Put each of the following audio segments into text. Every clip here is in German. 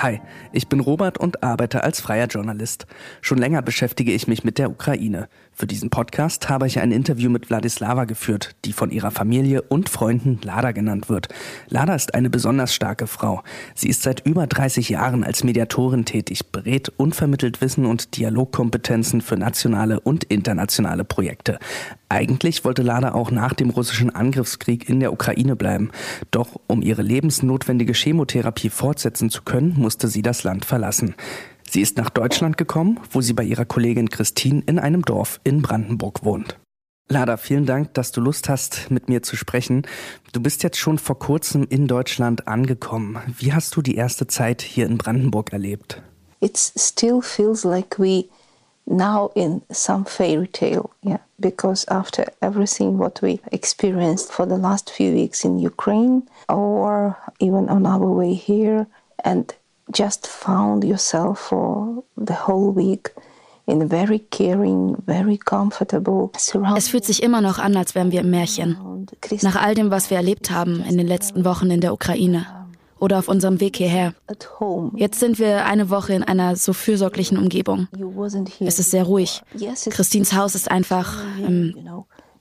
Hi, ich bin Robert und arbeite als freier Journalist. Schon länger beschäftige ich mich mit der Ukraine. Für diesen Podcast habe ich ein Interview mit Wladislava geführt, die von ihrer Familie und Freunden Lada genannt wird. Lada ist eine besonders starke Frau. Sie ist seit über 30 Jahren als Mediatorin tätig, berät und vermittelt Wissen und Dialogkompetenzen für nationale und internationale Projekte. Eigentlich wollte Lada auch nach dem russischen Angriffskrieg in der Ukraine bleiben. Doch um ihre lebensnotwendige Chemotherapie fortsetzen zu können, musste sie das Land verlassen. Sie ist nach Deutschland gekommen, wo sie bei ihrer Kollegin Christine in einem Dorf in Brandenburg wohnt. Lada, vielen Dank, dass du Lust hast, mit mir zu sprechen. Du bist jetzt schon vor kurzem in Deutschland angekommen. Wie hast du die erste Zeit hier in Brandenburg erlebt? It still feels like we now in some fairy tale, yeah, because after everything what we experienced for the last few weeks in Ukraine or even on our way here and just found yourself for the whole week in a very caring, very comfortable Es fühlt sich immer noch an, als wären wir im Märchen. Nach all dem, was wir erlebt haben in den letzten Wochen in der Ukraine oder auf unserem Weg hierher. Jetzt sind wir eine Woche in einer so fürsorglichen Umgebung. Es ist sehr ruhig. Christins Haus ist einfach ähm,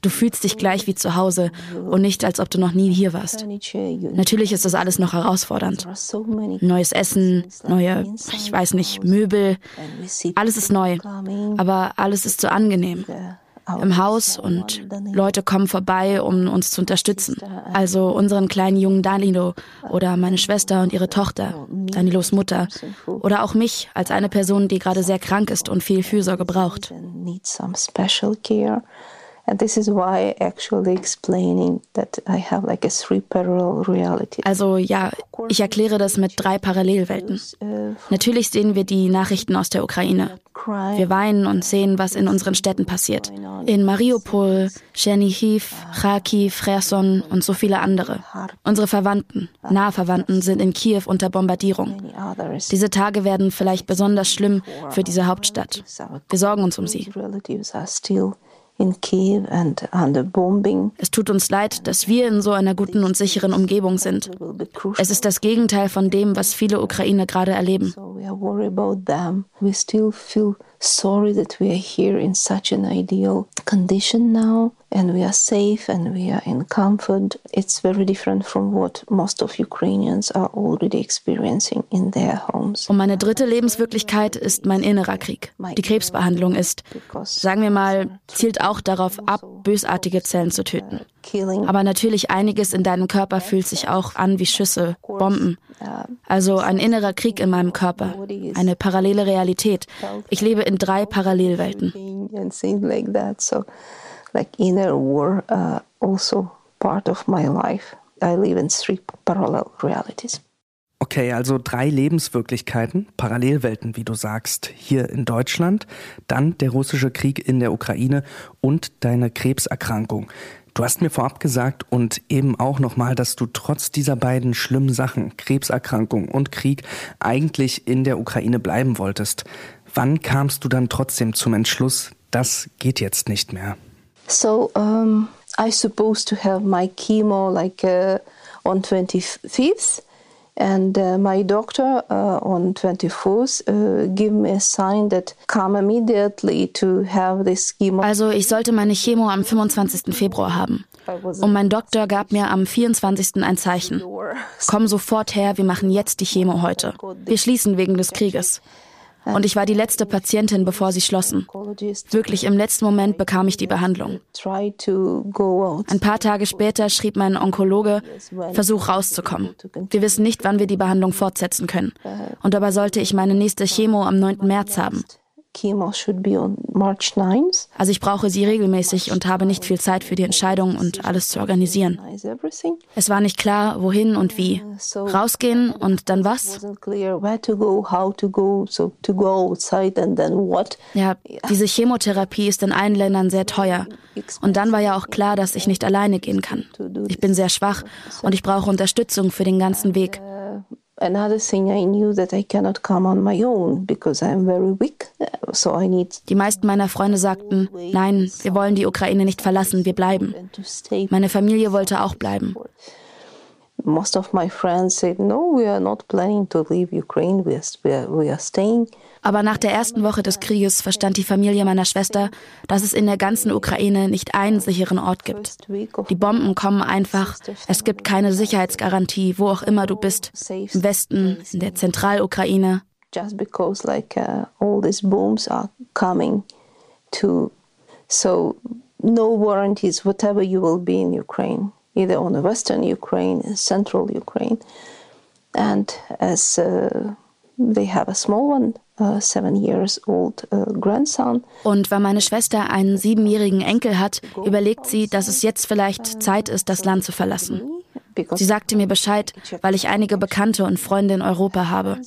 Du fühlst dich gleich wie zu Hause und nicht, als ob du noch nie hier warst. Natürlich ist das alles noch herausfordernd. Neues Essen, neue, ich weiß nicht, Möbel, alles ist neu. Aber alles ist so angenehm im Haus und Leute kommen vorbei, um uns zu unterstützen. Also unseren kleinen jungen Danilo oder meine Schwester und ihre Tochter, Danilos Mutter oder auch mich als eine Person, die gerade sehr krank ist und viel Fürsorge braucht. Also ja, ich erkläre das mit drei Parallelwelten. Natürlich sehen wir die Nachrichten aus der Ukraine. Wir weinen und sehen, was in unseren Städten passiert. In Mariupol, Chernihiv, Kharkiv, Cherson und so viele andere. Unsere Verwandten, nahe Verwandten sind in Kiew unter Bombardierung. Diese Tage werden vielleicht besonders schlimm für diese Hauptstadt. Wir sorgen uns um sie Es tut uns leid, dass wir in so einer guten und sicheren Umgebung sind. Es ist das Gegenteil von dem, was viele Ukrainer gerade erleben. Sorry that we are here in such an ideal condition now and we are safe and we are in comfort. It's very different from what most of Ukrainians are already experiencing in their homes. Und meine dritte Lebenswirklichkeit ist mein innerer Krieg. Die Krebsbehandlung ist, sagen wir mal, zielt auch darauf ab, bösartige Zellen zu töten. Aber natürlich einiges in deinem Körper fühlt sich auch an wie Schüsse, Bomben. Also ein innerer Krieg in meinem Körper, eine parallele Realität. Ich lebe in drei Parallelwelten. Uh, also part of my life. I live in three parallel realities. Okay, also drei Lebenswirklichkeiten, Parallelwelten, wie du sagst, hier in Deutschland, dann der russische Krieg in der Ukraine und deine Krebserkrankung. Du hast mir vorab gesagt und eben auch nochmal, dass du trotz dieser beiden schlimmen Sachen, Krebserkrankung und Krieg, eigentlich in der Ukraine bleiben wolltest. Wann kamst du dann trotzdem zum Entschluss, das geht jetzt nicht mehr? So, um, I supposed to have my chemo like uh, on 25th and uh, my doctor uh, on 24th uh, give me a sign that come immediately to have this chemo. Also ich sollte meine Chemo am 25. Februar haben. Und mein Doktor gab mir am 24. ein Zeichen. Komm sofort her, wir machen jetzt die Chemo heute. Wir schließen wegen des Krieges. Und ich war die letzte Patientin, bevor sie schlossen. Wirklich im letzten Moment bekam ich die Behandlung. Ein paar Tage später schrieb mein Onkologe, Versuch rauszukommen. Wir wissen nicht, wann wir die Behandlung fortsetzen können. Und dabei sollte ich meine nächste Chemo am 9. März haben. Also ich brauche sie regelmäßig und habe nicht viel Zeit für die Entscheidung und alles zu organisieren. Es war nicht klar, wohin und wie. Rausgehen und dann was? Ja, diese Chemotherapie ist in allen Ländern sehr teuer. Und dann war ja auch klar, dass ich nicht alleine gehen kann. Ich bin sehr schwach und ich brauche Unterstützung für den ganzen Weg. Die meisten meiner Freunde sagten, nein, wir wollen die Ukraine nicht verlassen, wir bleiben. Meine Familie wollte auch bleiben. Most of my friends said, no, we are not planning to leave Ukraine, we are, we are staying. Aber nach der ersten Woche des Krieges verstand die Familie meiner Schwester, dass es in der ganzen Ukraine nicht einen sicheren Ort gibt. Die Bomben kommen einfach, es gibt keine Sicherheitsgarantie, wo auch immer du bist, im Westen, in der Zentralukraine. Just because like uh, all these bombs are coming to so no warranties whatever you will be in Ukraine, either on the western Ukraine, central Ukraine, and as uh, they have a small one Uh, uh, Und weil meine Schwester einen siebenjährigen Enkel hat, überlegt sie, dass es jetzt vielleicht Zeit ist, das Land zu verlassen. Sie sagte mir Bescheid, weil ich einige Bekannte und Freunde in Europa habe.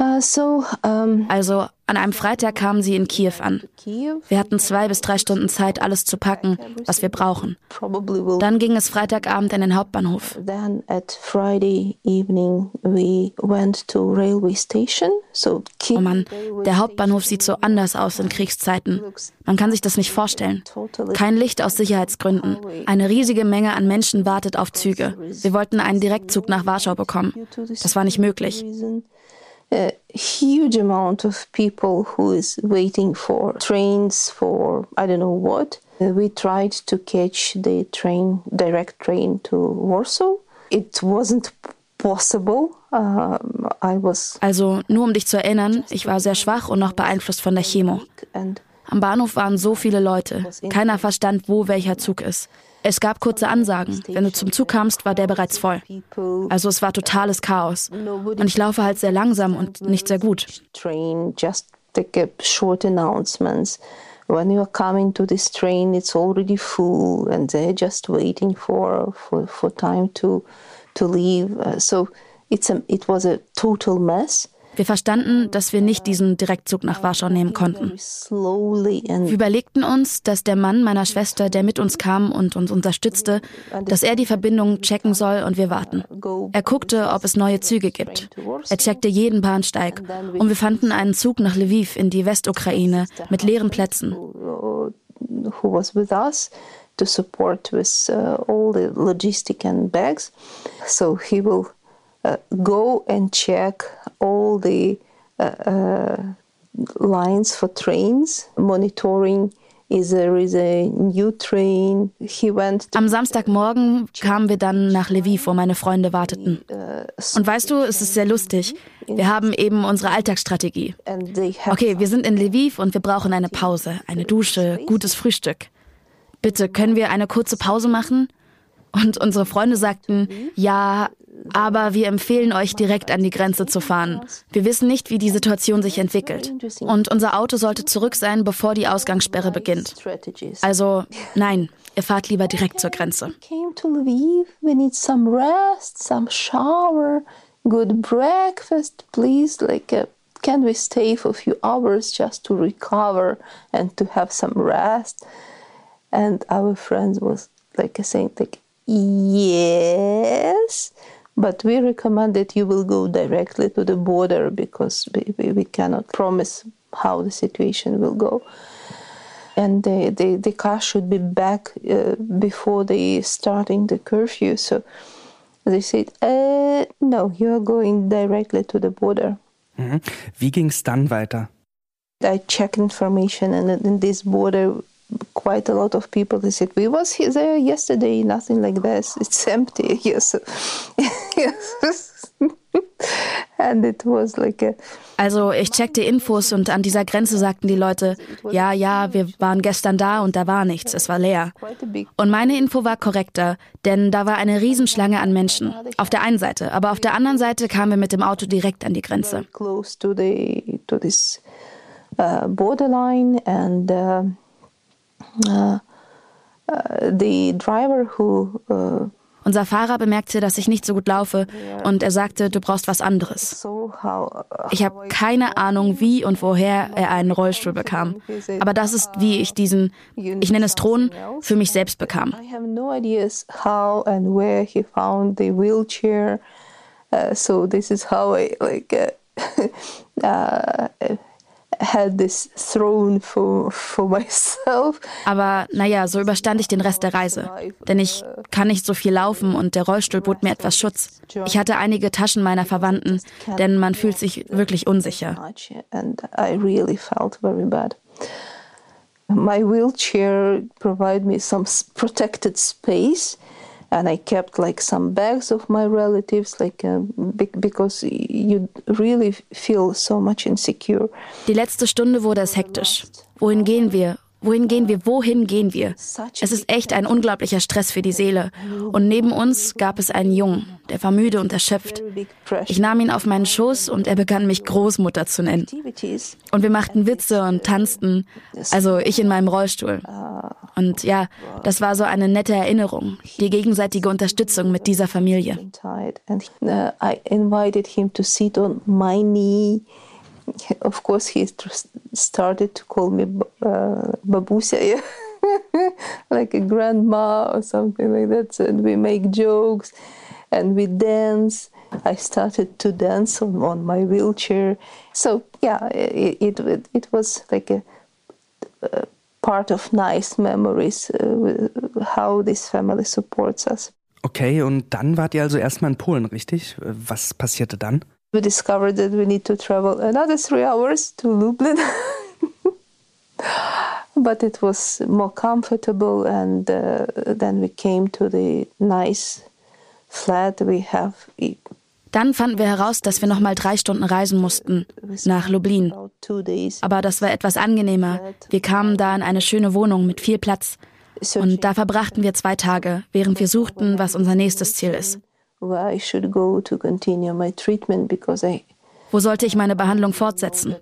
Uh, also an einem Freitag kamen sie in Kiew an. Wir hatten zwei bis drei Stunden Zeit, alles zu packen, was wir brauchen. Dann ging es Freitagabend in den Hauptbahnhof. Oh Mann, der Hauptbahnhof sieht so anders aus in Kriegszeiten. Man kann sich das nicht vorstellen. Kein Licht aus Sicherheitsgründen. Eine riesige Menge an Menschen wartet auf Züge. Wir wollten einen Direktzug nach Warschau bekommen. Das war nicht möglich a huge amount of people who is waiting for trains for I don't know what. We tried to catch the train, direct train to Warsaw. It wasn't possible. Um, I was also nur um dich zu erinnern, ich war sehr schwach und noch beeinflusst von der Chemo. Am Bahnhof waren so viele Leute. Keiner verstand, wo welcher Zug ist. Es gab kurze Ansagen. Wenn du zum Zug kamst, war der bereits voll. Also es war totales Chaos. Und ich laufe halt sehr langsam und nicht sehr gut. When you are coming to this train, it's already full, and they're just waiting for for, for time to to leave. Uh, so it's a, it was a total mess. Wir verstanden, dass wir nicht diesen Direktzug nach Warschau nehmen konnten. Wir überlegten uns, dass der Mann meiner Schwester, der mit uns kam und uns unterstützte, dass er die Verbindung checken soll und wir warten. Er guckte, ob es neue Züge gibt. Er checkte jeden Bahnsteig und wir fanden einen Zug nach Lviv in die Westukraine mit leeren Plätzen. to support with uh, all the logistic and bags. So he will uh, go and check all the uh, uh, lines for trains, monitoring Am Samstagmorgen kamen wir dann nach Lviv, wo meine Freunde warteten. Und weißt du, es ist sehr lustig. Wir haben eben unsere Alltagsstrategie. Okay, wir sind in Lviv und wir brauchen eine Pause, eine Dusche, gutes Frühstück. Bitte, können wir eine kurze Pause machen? Und unsere Freunde sagten, ja, aber wir empfehlen euch direkt an die Grenze zu fahren. Wir wissen nicht, wie die Situation sich entwickelt. Und unser Auto sollte zurück sein, bevor die Ausgangssperre beginnt. Also nein, ihr fahrt lieber direkt zur Grenze. Good breakfast, please. Like, uh, can we stay for a few hours just to recover and to have some rest? And our friends was like saying, like, yes. But we recommend that you will go directly to the border because we, we cannot promise how the situation will go. And the, the, the car should be back uh, before they starting the curfew. So they said, uh, no, you are going directly to the border. Mhm. Wie ging es dann weiter? I checked information and in this border quite a lot of people they said we was there yesterday nothing like this it's empty yes yes Also ich checkte Infos und an dieser Grenze sagten die Leute, ja, ja, wir waren gestern da und da war nichts, es war leer. Und meine Info war korrekter, denn da war eine Riesenschlange an Menschen. Auf der einen Seite, aber auf der anderen Seite kamen wir mit dem Auto direkt an die Grenze. Uh, borderline and uh, the driver who unser Fahrer bemerkte, dass ich nicht so gut laufe und er sagte, du brauchst was anderes. Ich habe keine Ahnung, wie und woher er einen Rollstuhl bekam. Aber das ist, wie ich diesen, ich nenne es Thron, für mich selbst bekam. Uh, so this is how I like uh, uh, had this throne for, for myself. Aber naja, so überstand ich den Rest der Reise. Denn ich kann nicht so viel laufen und der Rollstuhl bot mir etwas Schutz. Ich hatte einige Taschen meiner Verwandten, denn man fühlt sich wirklich unsicher. My wheelchair provided me some protected space and I kept like some bags of my relatives, like uh, because you really feel so much insecure. Die letzte Stunde wurde es hektisch. Wohin gehen wir? Wohin gehen wir? Wohin gehen wir? Es ist echt ein unglaublicher Stress für die Seele. Und neben uns gab es einen Jungen, der war müde und erschöpft. Ich nahm ihn auf meinen Schoß und er begann mich Großmutter zu nennen. Und wir machten Witze und tanzten, also ich in meinem Rollstuhl. Und ja, das war so eine nette Erinnerung, die gegenseitige Unterstützung mit dieser Familie. I invited him to sit on my knee of course, he started to call me uh, babusia, like a grandma or something like that. And we make jokes and we dance. I started to dance on, on my wheelchair. So yeah, it, it, it was like a, a part of nice memories, uh, how this family supports us. Okay, und dann wart ihr also erstmal in Polen, richtig? Was passierte dann? We discovered that we need to travel another three hours to Lublin. but it was more comfortable, and uh, then we came to the nice flat we have. Dann fanden wir heraus, dass wir noch mal drei Stunden reisen mussten nach Lublin. Aber das war etwas angenehmer. Wir kamen da in eine schöne Wohnung mit viel Platz. Und da verbrachten wir zwei Tage, während wir suchten, was unser nächstes Ziel ist where I should go to continue my treatment because I wo sollte ich meine Behandlung fortsetzen?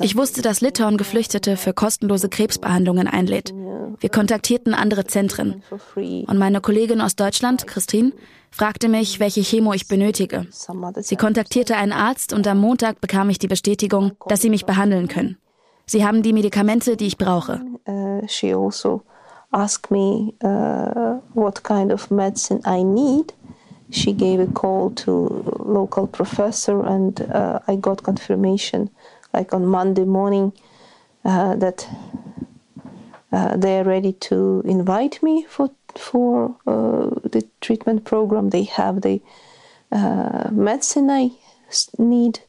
Ich wusste, dass Litauen Geflüchtete für kostenlose Krebsbehandlungen einlädt. Wir kontaktierten andere Zentren. Und meine Kollegin aus Deutschland, Christine, fragte mich, welche Chemo ich benötige. Sie kontaktierte einen Arzt und am Montag bekam ich die Bestätigung, dass sie mich behandeln können. Sie haben die Medikamente, die ich brauche. Uh, she also asked me uh, what kind of medicine I need she gave a call to local professor and uh, I got confirmation like on Monday morning uh, that uh, they are ready to invite me for for uh, the treatment program. They have the uh, medicine I need.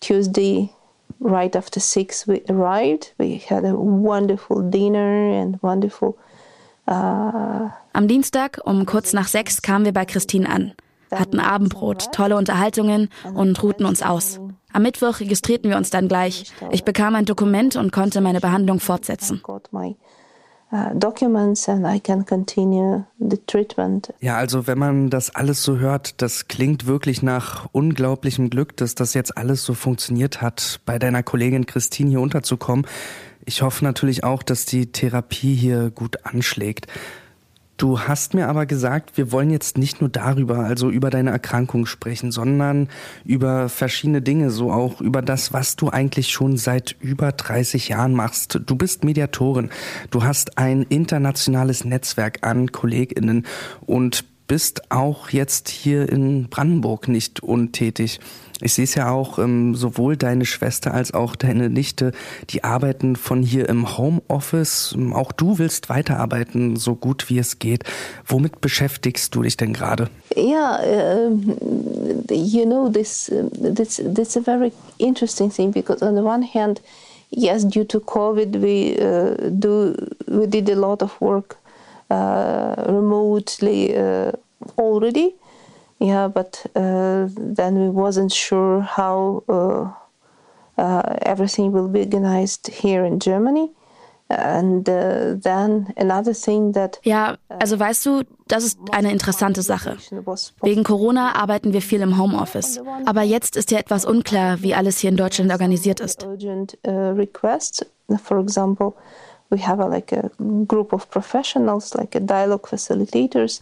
Tuesday, right after six, we arrived. We had a wonderful dinner and wonderful Am Dienstag um kurz nach sechs kamen wir bei Christine an, hatten Abendbrot, tolle Unterhaltungen und ruhten uns aus. Am Mittwoch registrierten wir uns dann gleich. Ich bekam ein Dokument und konnte meine Behandlung fortsetzen. Ja, also wenn man das alles so hört, das klingt wirklich nach unglaublichem Glück, dass das jetzt alles so funktioniert hat, bei deiner Kollegin Christine hier unterzukommen. Ich hoffe natürlich auch, dass die Therapie hier gut anschlägt. Du hast mir aber gesagt, wir wollen jetzt nicht nur darüber, also über deine Erkrankung sprechen, sondern über verschiedene Dinge, so auch über das, was du eigentlich schon seit über 30 Jahren machst. Du bist Mediatorin, du hast ein internationales Netzwerk an Kolleginnen und bist auch jetzt hier in Brandenburg nicht untätig. Ich sehe es ja auch, ähm, sowohl deine Schwester als auch deine Nichte, die arbeiten von hier im Homeoffice. Ähm, auch du willst weiterarbeiten, so gut wie es geht. Womit beschäftigst du dich denn gerade? Ja, yeah, uh, you know, this, this, this is a very interesting thing because on the one hand, yes, due to COVID, we uh, do we did a lot of work remotely uh, already. Yeah, but uh, then we wasn't sure how uh, uh, everything will be organized here in Germany. And uh, then another thing that ja, also weißt du, das ist eine interessante Sache. Wegen Corona arbeiten wir viel im Homeoffice. Aber jetzt ist ja etwas unklar, wie alles hier in Deutschland organisiert ist. Urgent uh, requests, for example,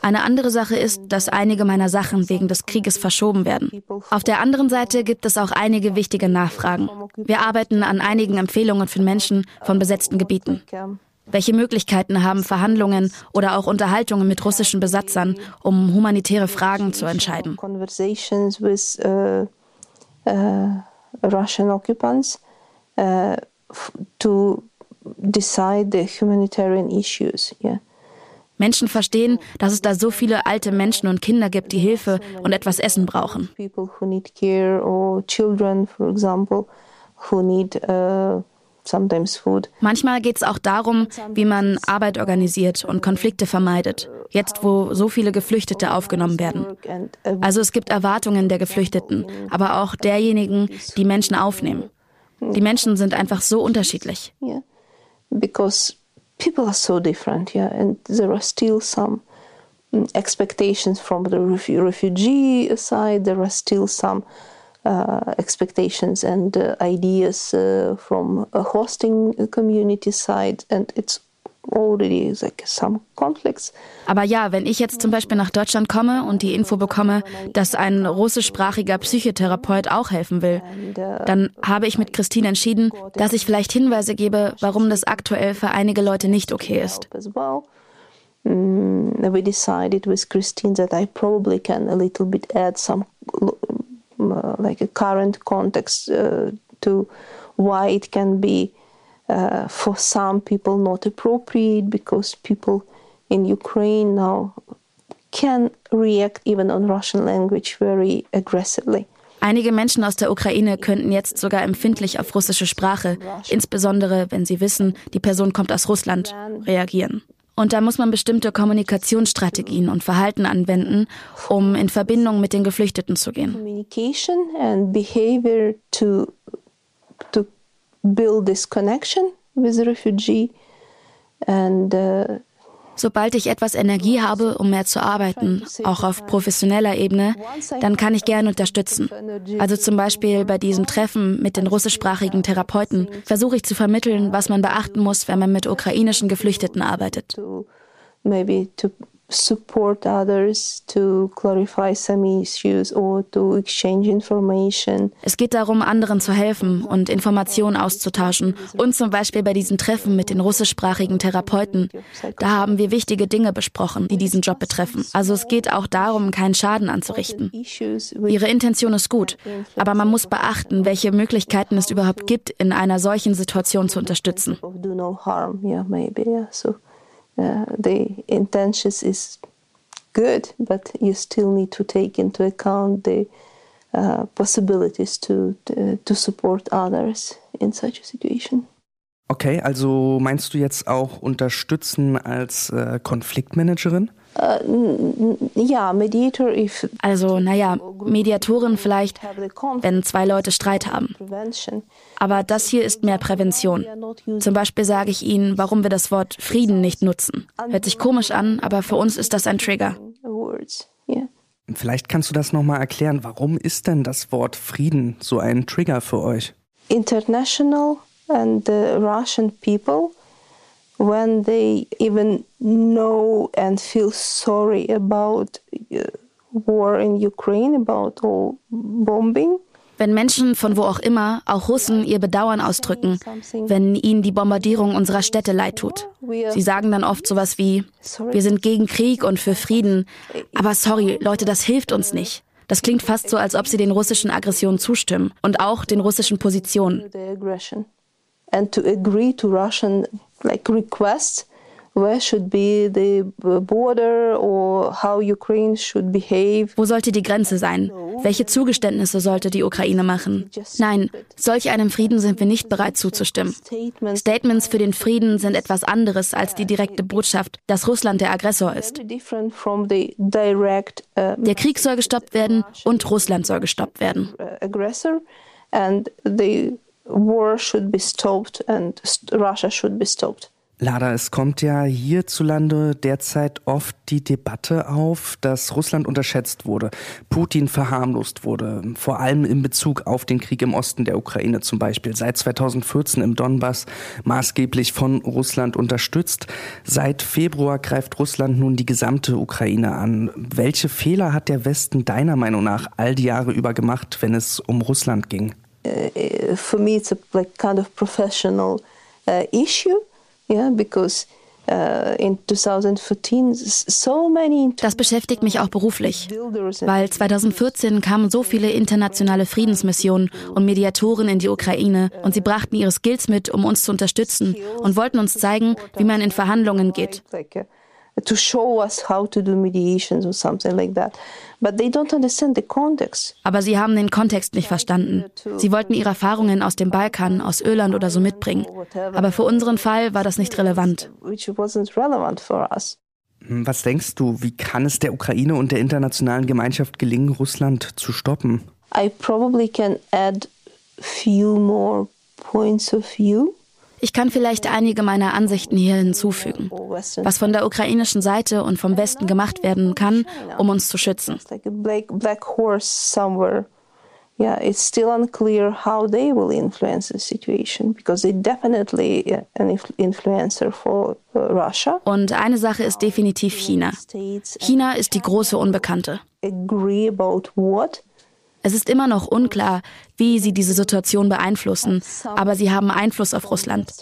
eine andere Sache ist, dass einige meiner Sachen wegen des Krieges verschoben werden. Auf der anderen Seite gibt es auch einige wichtige Nachfragen. Wir arbeiten an einigen Empfehlungen für Menschen von besetzten Gebieten. Welche Möglichkeiten haben Verhandlungen oder auch Unterhaltungen mit russischen Besatzern, um humanitäre Fragen zu entscheiden? Uh, uh, Russian occupants uh, to decide the humanitarian issues. Yeah. Menschen verstehen, dass es da so viele alte Menschen und Kinder gibt, die Hilfe und etwas Essen brauchen. People who need care or children, for example, who need uh, sometimes food. Manchmal geht es auch darum, wie man Arbeit organisiert und Konflikte vermeidet. Jetzt, wo so viele Geflüchtete aufgenommen werden. Also es gibt Erwartungen der Geflüchteten, aber auch derjenigen, die Menschen aufnehmen. Die Menschen sind einfach so unterschiedlich. Yeah because people are so different, yeah, and there are still some mm, expectations from the refugee side. There are still some uh, expectations and uh, ideas uh, from a hosting community side, and it's Aber ja, wenn ich jetzt zum Beispiel nach Deutschland komme und die Info bekomme, dass ein russischsprachiger Psychotherapeut auch helfen will, dann habe ich mit Christine entschieden, dass ich vielleicht Hinweise gebe, warum das aktuell für einige Leute nicht okay ist. Mm, we decided with Christine that I probably can a little bit add some uh, like a current context uh, to why it can be uh, for some people not appropriate because people in Ukraine now can react even on Russian language very aggressively. Einige Menschen aus der Ukraine könnten jetzt sogar empfindlich auf russische Sprache, insbesondere wenn sie wissen, die Person kommt aus Russland, reagieren. Und da muss man bestimmte Kommunikationsstrategien und Verhalten anwenden, um in Verbindung mit den Geflüchteten zu gehen. Communication and behavior to, to build this connection with the refugee and uh, Sobald ich etwas Energie habe, um mehr zu arbeiten, auch auf professioneller Ebene, dann kann ich gerne unterstützen. Also zum Beispiel bei diesem Treffen mit den russischsprachigen Therapeuten versuche ich zu vermitteln, was man beachten muss, wenn man mit ukrainischen Geflüchteten arbeitet support others to clarify some issues or to exchange information. Es geht darum, anderen zu helfen und Informationen auszutauschen. Und zum Beispiel bei diesem Treffen mit den russischsprachigen Therapeuten. Da haben wir wichtige Dinge besprochen, die diesen Job betreffen. Also es geht auch darum, keinen Schaden anzurichten. Ihre Intention ist gut, aber man muss beachten, welche Möglichkeiten es überhaupt gibt, in einer solchen Situation zu unterstützen. Uh, the intentions is good, but you still need to take into account the uh, possibilities to, to, support others in such a situation. Okay, also meinst du jetzt auch unterstützen als äh, Konfliktmanagerin? Ja, Mediator if also naja, Mediatorin vielleicht, wenn zwei Leute Streit haben. Aber das hier ist mehr Prävention. Zum Beispiel sage ich ihnen, warum wir das Wort Frieden nicht nutzen. Hört sich komisch an, aber für uns ist das ein Trigger. Vielleicht kannst du das nochmal erklären. Warum ist denn das Wort Frieden so ein Trigger für euch? International and the Russian people when they even know and feel sorry about uh, war in Ukraine, about all bombing. Wenn Menschen von wo auch immer, auch Russen, ihr Bedauern ausdrücken, wenn ihnen die Bombardierung unserer Städte leid tut. Sie sagen dann oft sowas wie, wir sind gegen Krieg und für Frieden, aber sorry, Leute, das hilft uns nicht. Das klingt fast so, als ob sie den russischen Aggressionen zustimmen und auch den russischen Positionen. And to agree to Russian like requests where should be the border or how Ukraine should behave. Wo sollte die Grenze sein? Welche Zugeständnisse sollte die Ukraine machen? Nein, solch einem Frieden sind wir nicht bereit zuzustimmen. Statements für den Frieden sind etwas anderes als die direkte Botschaft, dass Russland der Aggressor ist. Uh, der Krieg soll gestoppt werden und Russland soll gestoppt werden. And the war should be stopped and Russia should be stopped. Lada, es kommt ja hierzulande derzeit oft die Debatte auf, dass Russland unterschätzt wurde, Putin verharmlost wurde, vor allem in Bezug auf den Krieg im Osten der Ukraine zum Beispiel, seit 2014 im Donbass maßgeblich von Russland unterstützt. Seit Februar greift Russland nun die gesamte Ukraine an. Welche Fehler hat der Westen deiner Meinung nach all die Jahre über gemacht, wenn es um Russland ging? Uh, for me, it's a like kind of professional uh, issue. Yeah, because uh, das beschäftigt mich auch beruflich, weil 2014 kamen so viele internationale Friedensmissionen und Mediatoren in die Ukraine und sie brachten ihre Skills mit, um uns zu unterstützen und wollten uns zeigen, wie man in Verhandlungen geht to show us how to do mediations or something like that. But they don't understand the context. Aber sie haben den Kontext nicht verstanden. Sie wollten ihre Erfahrungen aus dem Balkan, aus Irland oder so mitbringen. Aber für unseren Fall war das nicht relevant. Hm, was denkst du, wie kann es der Ukraine und der internationalen Gemeinschaft gelingen, Russland zu stoppen? I probably can add few more points of view. Ich kann vielleicht einige meiner Ansichten hier hinzufügen, was von der ukrainischen Seite und vom Westen gemacht werden kann, um uns zu schützen. Yeah, it's still unclear how they will influence the situation because they definitely an influencer for uh, Russia. Und eine Sache ist definitiv China. China ist die große Unbekannte. Agree about what? Es ist immer noch unklar, wie sie diese Situation beeinflussen, aber sie haben Einfluss auf Russland.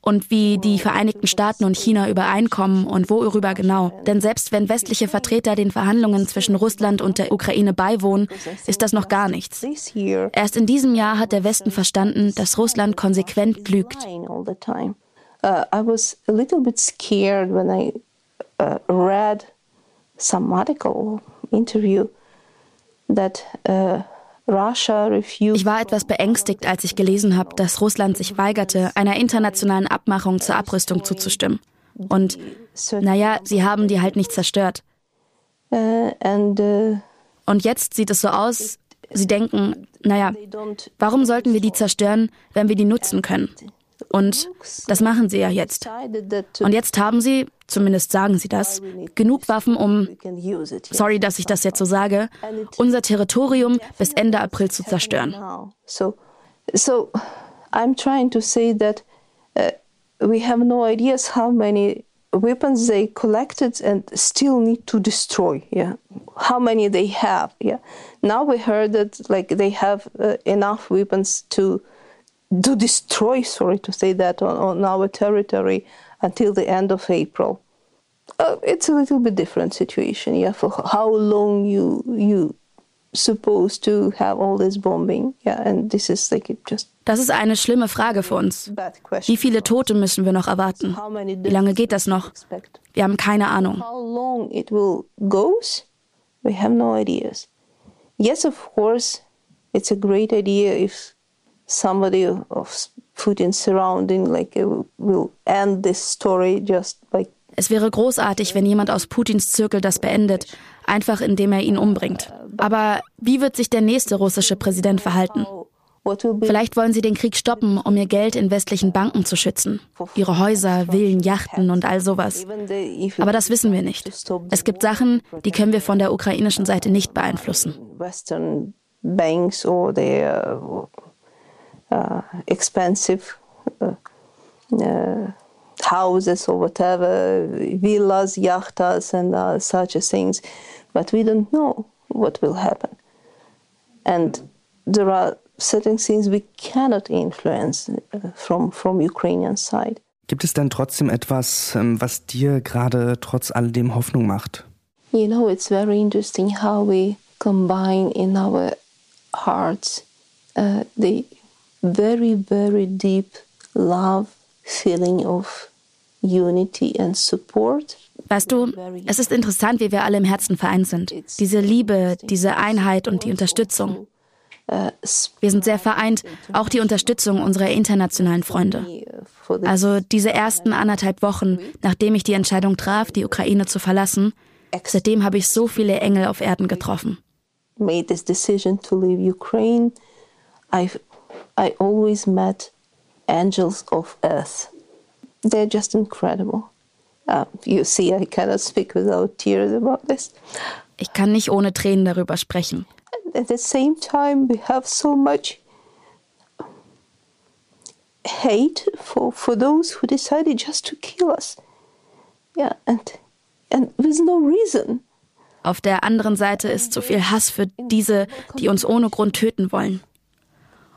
Und wie die Vereinigten Staaten und China übereinkommen und worüber genau. Denn selbst wenn westliche Vertreter den Verhandlungen zwischen Russland und der Ukraine beiwohnen, ist das noch gar nichts. Erst in diesem Jahr hat der Westen verstanden, dass Russland konsequent lügt. Uh, I was a little bit scared when uh, interview that uh, ich war etwas beängstigt, als ich gelesen habe, dass Russland sich weigerte, einer internationalen Abmachung zur Abrüstung zuzustimmen. Und naja, sie haben die halt nicht zerstört. Uh, uh, Und jetzt sieht es so aus, sie denken, naja, warum sollten wir die zerstören, wenn wir die nutzen können? Und das machen sie ja jetzt. Und jetzt haben sie, zumindest sagen sie das, genug Waffen, um, sorry, dass ich das jetzt so sage, unser Territorium bis Ende April zu zerstören. So, so I'm trying to say that uh, we have no ideas how many weapons they collected and still need to destroy yeah how many they have yeah now we heard that like they have uh, enough weapons to to destroy, sorry to say that, on, on our territory until the end of April. Uh, it's a little bit different situation, yeah, for how long you you supposed to have all this bombing, yeah, and this is like just das ist eine schlimme Frage für uns. Wie viele Tote müssen wir noch erwarten? Wie lange geht das noch? Wir haben keine Ahnung. How long it will goes? We have no ideas. Yes, of course, it's a great idea if somebody of Putin's surrounding like will end this story just by es wäre großartig, wenn jemand aus Putins Zirkel das beendet, einfach indem er ihn umbringt. Aber wie wird sich der nächste russische Präsident verhalten? Vielleicht wollen sie den Krieg stoppen, um ihr Geld in westlichen Banken zu schützen. Ihre Häuser, Villen, Yachten und all sowas. Aber das wissen wir nicht. Es gibt Sachen, die können wir von der ukrainischen Seite nicht beeinflussen. Western banks or their uh, expensive uh, uh, houses or whatever, villas, yachtas, and uh, such things, but we don't know what will happen. And there are certain things we cannot influence uh, from, from Ukrainian side. Gibt es denn trotzdem etwas, ähm, was dir gerade trotz alledem Hoffnung macht? You know, it's very interesting how we combine in our hearts uh, the very, very deep love feeling of unity and support. Weißt du, es ist interessant, wie wir alle im Herzen vereint sind. Diese Liebe, diese Einheit und die Unterstützung. Wir sind sehr vereint, auch die Unterstützung unserer internationalen Freunde. Also diese ersten anderthalb Wochen, nachdem ich die Entscheidung traf, die Ukraine zu verlassen, seitdem habe ich so viele Engel auf Erden getroffen. Made this decision to leave Ukraine, I, I always met angels of earth. They're just incredible. Uh, you see, I cannot speak without tears about this. Ich kann nicht ohne Tränen darüber sprechen. At the same time, we have so much hate for, for those who decided just to kill us. Yeah, and, and with no reason. Auf der anderen Seite ist so viel Hass für diese, die uns ohne Grund töten wollen.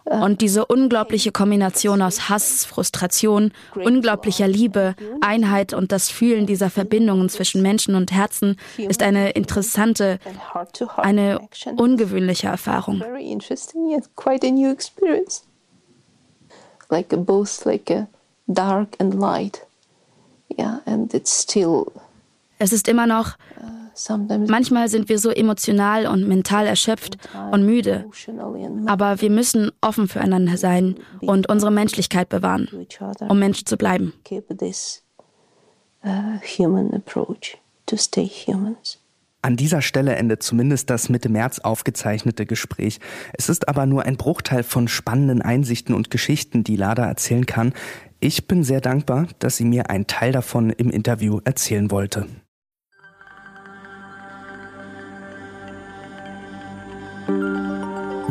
Und diese unglaubliche Kombination aus Hass, Frustration, unglaublicher Liebe, Einheit und das Fühlen dieser Verbindungen zwischen Menschen und Herzen ist eine interessante, eine ungewöhnliche Erfahrung. Like both like a dark and light. Yeah, and it's still es ist immer noch Manchmal sind wir so emotional und mental erschöpft und müde. Aber wir müssen offen füreinander sein und unsere Menschlichkeit bewahren, um Mensch zu bleiben. An dieser Stelle endet zumindest das Mitte März aufgezeichnete Gespräch. Es ist aber nur ein Bruchteil von spannenden Einsichten und Geschichten, die Lada erzählen kann. Ich bin sehr dankbar, dass sie mir einen Teil davon im Interview erzählen wollte.